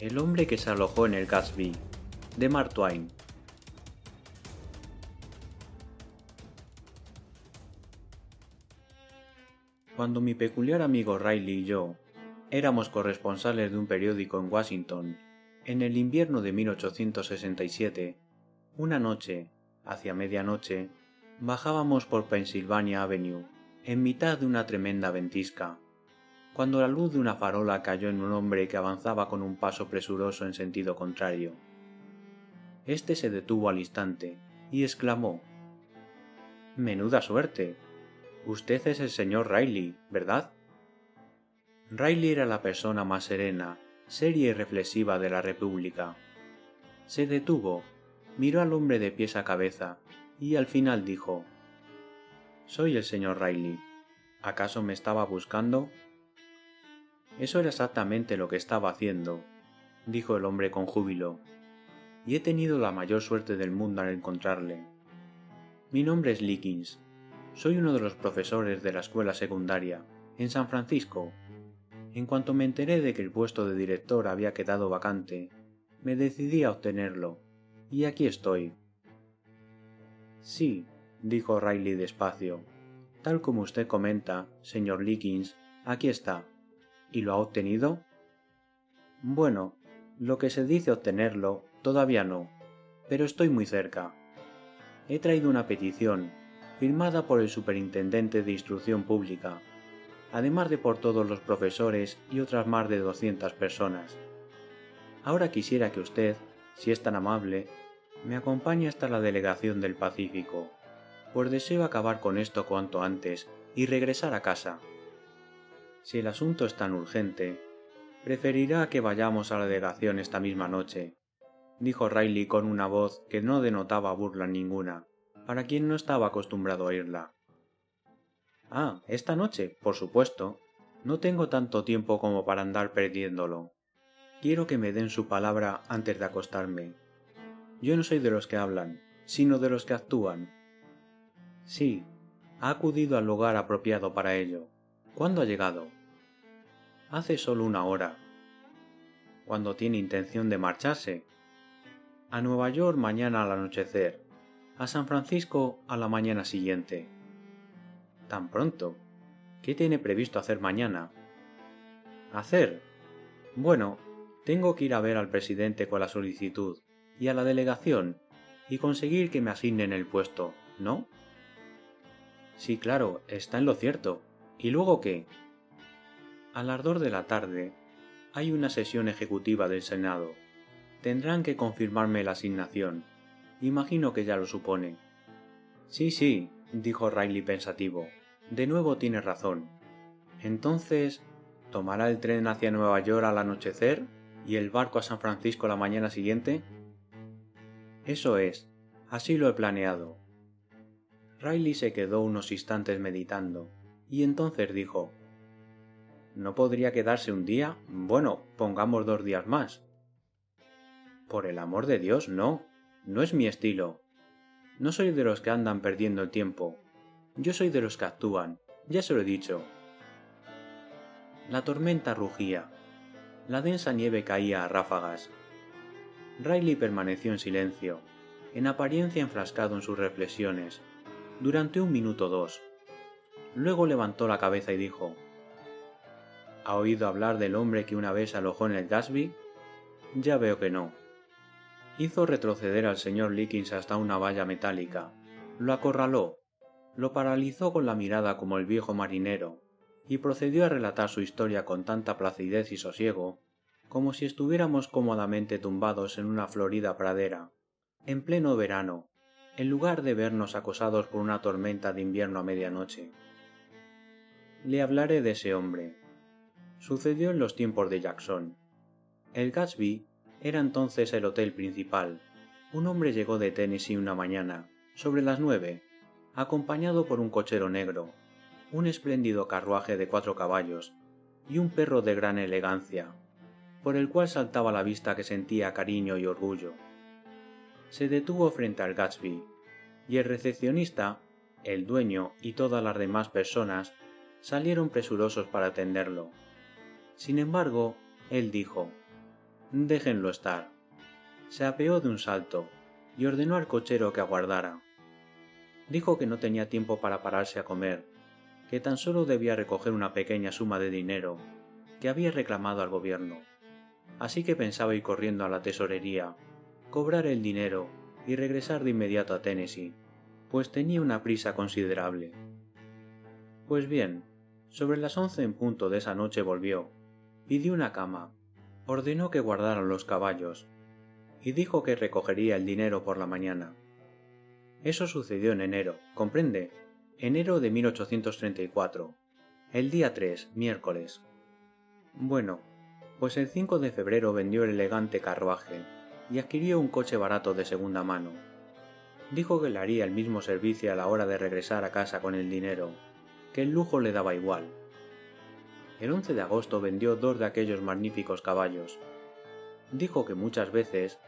El hombre que se alojó en el Gatsby, de Mark Twain. Cuando mi peculiar amigo Riley y yo éramos corresponsales de un periódico en Washington, en el invierno de 1867, una noche, hacia medianoche, bajábamos por Pennsylvania Avenue, en mitad de una tremenda ventisca, cuando la luz de una farola cayó en un hombre que avanzaba con un paso presuroso en sentido contrario. Este se detuvo al instante y exclamó Menuda suerte. Usted es el señor Riley, ¿verdad? Riley era la persona más serena, seria y reflexiva de la República. Se detuvo, miró al hombre de pies a cabeza y al final dijo Soy el señor Riley. ¿Acaso me estaba buscando? Eso era exactamente lo que estaba haciendo, dijo el hombre con júbilo, y he tenido la mayor suerte del mundo al encontrarle. Mi nombre es Lickins. Soy uno de los profesores de la escuela secundaria, en San Francisco. En cuanto me enteré de que el puesto de director había quedado vacante, me decidí a obtenerlo, y aquí estoy. Sí, dijo Riley despacio. Tal como usted comenta, señor Lickins, aquí está y lo ha obtenido? Bueno, lo que se dice obtenerlo, todavía no, pero estoy muy cerca. He traído una petición, firmada por el Superintendente de Instrucción Pública, además de por todos los profesores y otras más de 200 personas. Ahora quisiera que usted, si es tan amable, me acompañe hasta la delegación del Pacífico, pues deseo acabar con esto cuanto antes y regresar a casa. Si el asunto es tan urgente, preferirá que vayamos a la delegación esta misma noche, dijo Riley con una voz que no denotaba burla ninguna, para quien no estaba acostumbrado a oírla. Ah, esta noche, por supuesto. No tengo tanto tiempo como para andar perdiéndolo. Quiero que me den su palabra antes de acostarme. Yo no soy de los que hablan, sino de los que actúan. Sí, ha acudido al lugar apropiado para ello. ¿Cuándo ha llegado? Hace solo una hora. Cuando tiene intención de marcharse. A Nueva York mañana al anochecer. A San Francisco a la mañana siguiente. ¿Tan pronto? ¿Qué tiene previsto hacer mañana? ¿Hacer? Bueno, tengo que ir a ver al presidente con la solicitud y a la delegación y conseguir que me asignen el puesto, ¿no? Sí, claro, está en lo cierto. ¿Y luego qué? Al ardor de la tarde, hay una sesión ejecutiva del Senado. Tendrán que confirmarme la asignación. Imagino que ya lo supone. Sí, sí, dijo Riley pensativo. De nuevo tiene razón. Entonces, ¿tomará el tren hacia Nueva York al anochecer y el barco a San Francisco la mañana siguiente? Eso es, así lo he planeado. Riley se quedó unos instantes meditando, y entonces dijo ¿No podría quedarse un día? Bueno, pongamos dos días más. Por el amor de Dios, no. No es mi estilo. No soy de los que andan perdiendo el tiempo. Yo soy de los que actúan. Ya se lo he dicho. La tormenta rugía. La densa nieve caía a ráfagas. Riley permaneció en silencio, en apariencia enfrascado en sus reflexiones, durante un minuto o dos. Luego levantó la cabeza y dijo ¿Ha oído hablar del hombre que una vez alojó en el Gatsby? Ya veo que no. Hizo retroceder al señor Lickins hasta una valla metálica, lo acorraló, lo paralizó con la mirada como el viejo marinero, y procedió a relatar su historia con tanta placidez y sosiego, como si estuviéramos cómodamente tumbados en una florida pradera, en pleno verano, en lugar de vernos acosados por una tormenta de invierno a medianoche. Le hablaré de ese hombre, sucedió en los tiempos de Jackson. El Gatsby era entonces el hotel principal. Un hombre llegó de Tennessee una mañana, sobre las nueve, acompañado por un cochero negro, un espléndido carruaje de cuatro caballos y un perro de gran elegancia, por el cual saltaba la vista que sentía cariño y orgullo. Se detuvo frente al Gatsby, y el recepcionista, el dueño y todas las demás personas salieron presurosos para atenderlo. Sin embargo, él dijo, déjenlo estar. Se apeó de un salto y ordenó al cochero que aguardara. Dijo que no tenía tiempo para pararse a comer, que tan solo debía recoger una pequeña suma de dinero que había reclamado al gobierno. Así que pensaba ir corriendo a la tesorería, cobrar el dinero y regresar de inmediato a Tennessee, pues tenía una prisa considerable. Pues bien, sobre las once en punto de esa noche volvió, pidió una cama, ordenó que guardaran los caballos, y dijo que recogería el dinero por la mañana. Eso sucedió en enero, comprende, enero de 1834, el día 3, miércoles. Bueno, pues el 5 de febrero vendió el elegante carruaje y adquirió un coche barato de segunda mano. Dijo que le haría el mismo servicio a la hora de regresar a casa con el dinero, que el lujo le daba igual. El 11 de agosto vendió dos de aquellos magníficos caballos. Dijo que muchas veces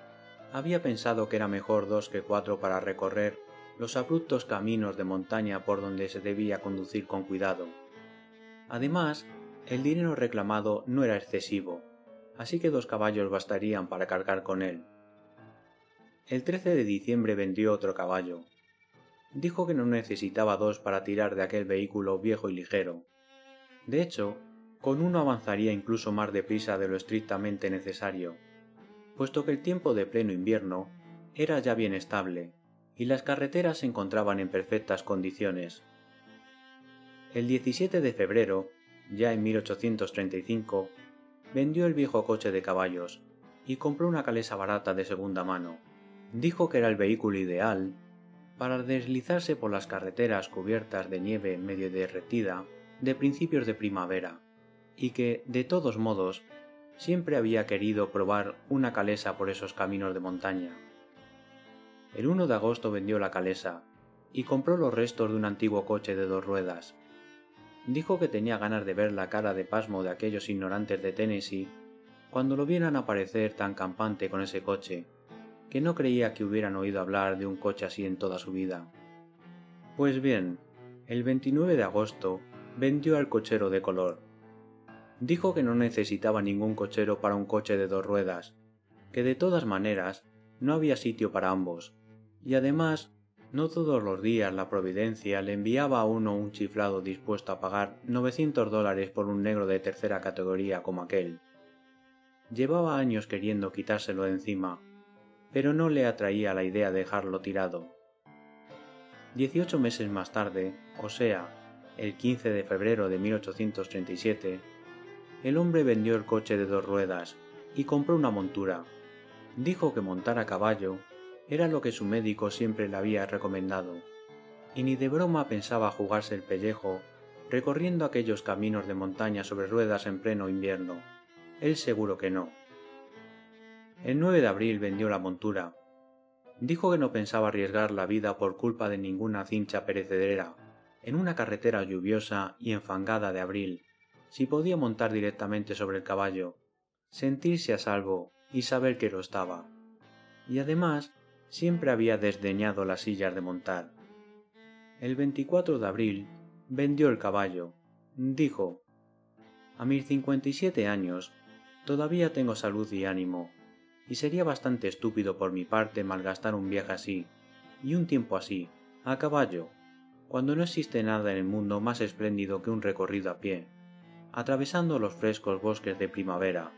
había pensado que era mejor dos que cuatro para recorrer los abruptos caminos de montaña por donde se debía conducir con cuidado. Además, el dinero reclamado no era excesivo, así que dos caballos bastarían para cargar con él. El 13 de diciembre vendió otro caballo. Dijo que no necesitaba dos para tirar de aquel vehículo viejo y ligero. De hecho, con uno avanzaría incluso más deprisa de lo estrictamente necesario, puesto que el tiempo de pleno invierno era ya bien estable y las carreteras se encontraban en perfectas condiciones. El 17 de febrero ya en 1835, vendió el viejo coche de caballos y compró una calesa barata de segunda mano. Dijo que era el vehículo ideal para deslizarse por las carreteras cubiertas de nieve medio derretida de principios de primavera, y que, de todos modos, siempre había querido probar una calesa por esos caminos de montaña. El 1 de agosto vendió la calesa y compró los restos de un antiguo coche de dos ruedas, dijo que tenía ganas de ver la cara de pasmo de aquellos ignorantes de Tennessee cuando lo vieran aparecer tan campante con ese coche, que no creía que hubieran oído hablar de un coche así en toda su vida. Pues bien, el 29 de agosto vendió al cochero de color. Dijo que no necesitaba ningún cochero para un coche de dos ruedas, que de todas maneras no había sitio para ambos, y además no todos los días la Providencia le enviaba a uno un chiflado dispuesto a pagar 900 dólares por un negro de tercera categoría como aquel. Llevaba años queriendo quitárselo de encima, pero no le atraía la idea de dejarlo tirado. Dieciocho meses más tarde, o sea, el 15 de febrero de 1837, el hombre vendió el coche de dos ruedas y compró una montura. Dijo que montar a caballo era lo que su médico siempre le había recomendado, y ni de broma pensaba jugarse el pellejo recorriendo aquellos caminos de montaña sobre ruedas en pleno invierno. Él seguro que no. El 9 de abril vendió la montura. Dijo que no pensaba arriesgar la vida por culpa de ninguna cincha perecedera en una carretera lluviosa y enfangada de abril, si podía montar directamente sobre el caballo, sentirse a salvo y saber que lo estaba. Y además siempre había desdeñado las sillas de montar. El 24 de abril vendió el caballo. Dijo, A mis 57 años todavía tengo salud y ánimo, y sería bastante estúpido por mi parte malgastar un viaje así, y un tiempo así, a caballo, cuando no existe nada en el mundo más espléndido que un recorrido a pie, atravesando los frescos bosques de primavera,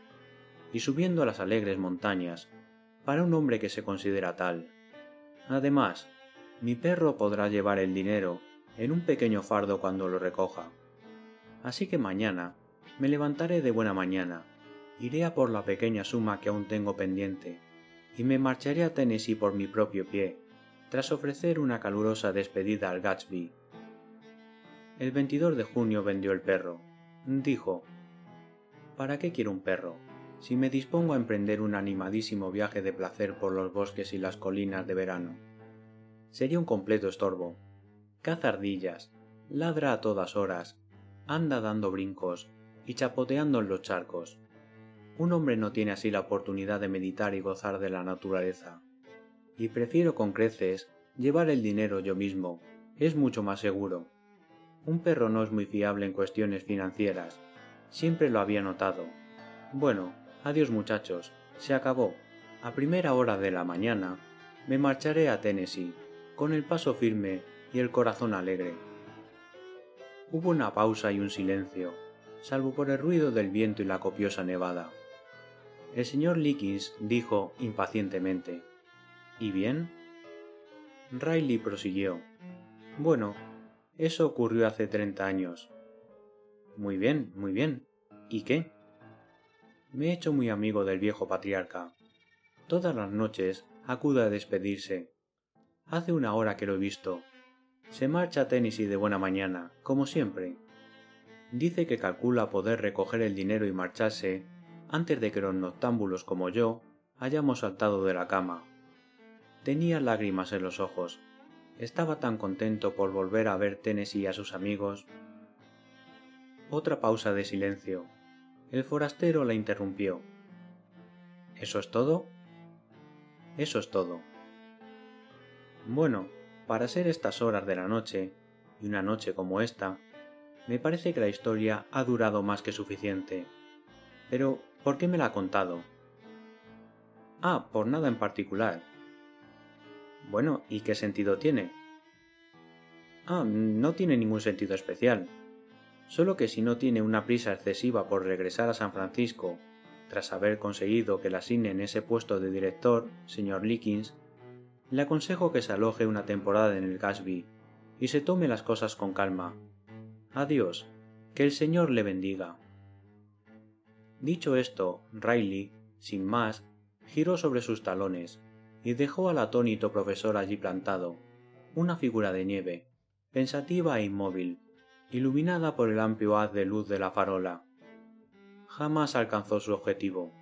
y subiendo a las alegres montañas, para un hombre que se considera tal. Además, mi perro podrá llevar el dinero en un pequeño fardo cuando lo recoja. Así que mañana me levantaré de buena mañana, iré a por la pequeña suma que aún tengo pendiente, y me marcharé a Tennessee por mi propio pie, tras ofrecer una calurosa despedida al Gatsby. El 22 de junio vendió el perro. Dijo, ¿Para qué quiero un perro? si me dispongo a emprender un animadísimo viaje de placer por los bosques y las colinas de verano. Sería un completo estorbo. Caza ardillas, ladra a todas horas, anda dando brincos y chapoteando en los charcos. Un hombre no tiene así la oportunidad de meditar y gozar de la naturaleza. Y prefiero con creces llevar el dinero yo mismo, es mucho más seguro. Un perro no es muy fiable en cuestiones financieras, siempre lo había notado. Bueno, Adiós muchachos, Se acabó. A primera hora de la mañana me marcharé a Tennessee, con el paso firme y el corazón alegre. Hubo una pausa y un silencio, salvo por el ruido del viento y la copiosa nevada. El señor Lickins dijo impacientemente ¿Y bien? Riley prosiguió. Bueno, eso ocurrió hace treinta años. Muy bien, muy bien. ¿Y qué? Me he hecho muy amigo del viejo patriarca. Todas las noches acude a despedirse. Hace una hora que lo he visto. Se marcha a Tennessee de buena mañana, como siempre. Dice que calcula poder recoger el dinero y marcharse antes de que los noctámbulos como yo hayamos saltado de la cama. Tenía lágrimas en los ojos. Estaba tan contento por volver a ver Tennessee a sus amigos. Otra pausa de silencio. El forastero la interrumpió. ¿Eso es todo? Eso es todo. Bueno, para ser estas horas de la noche, y una noche como esta, me parece que la historia ha durado más que suficiente. Pero, ¿por qué me la ha contado? Ah, por nada en particular. Bueno, ¿y qué sentido tiene? Ah, no tiene ningún sentido especial. Solo que si no tiene una prisa excesiva por regresar a San Francisco, tras haber conseguido que le asignen ese puesto de director, señor Lickins, le aconsejo que se aloje una temporada en el Gasby y se tome las cosas con calma. Adiós, que el Señor le bendiga. Dicho esto, Riley, sin más, giró sobre sus talones y dejó al atónito profesor allí plantado, una figura de nieve, pensativa e inmóvil, iluminada por el amplio haz de luz de la farola. Jamás alcanzó su objetivo.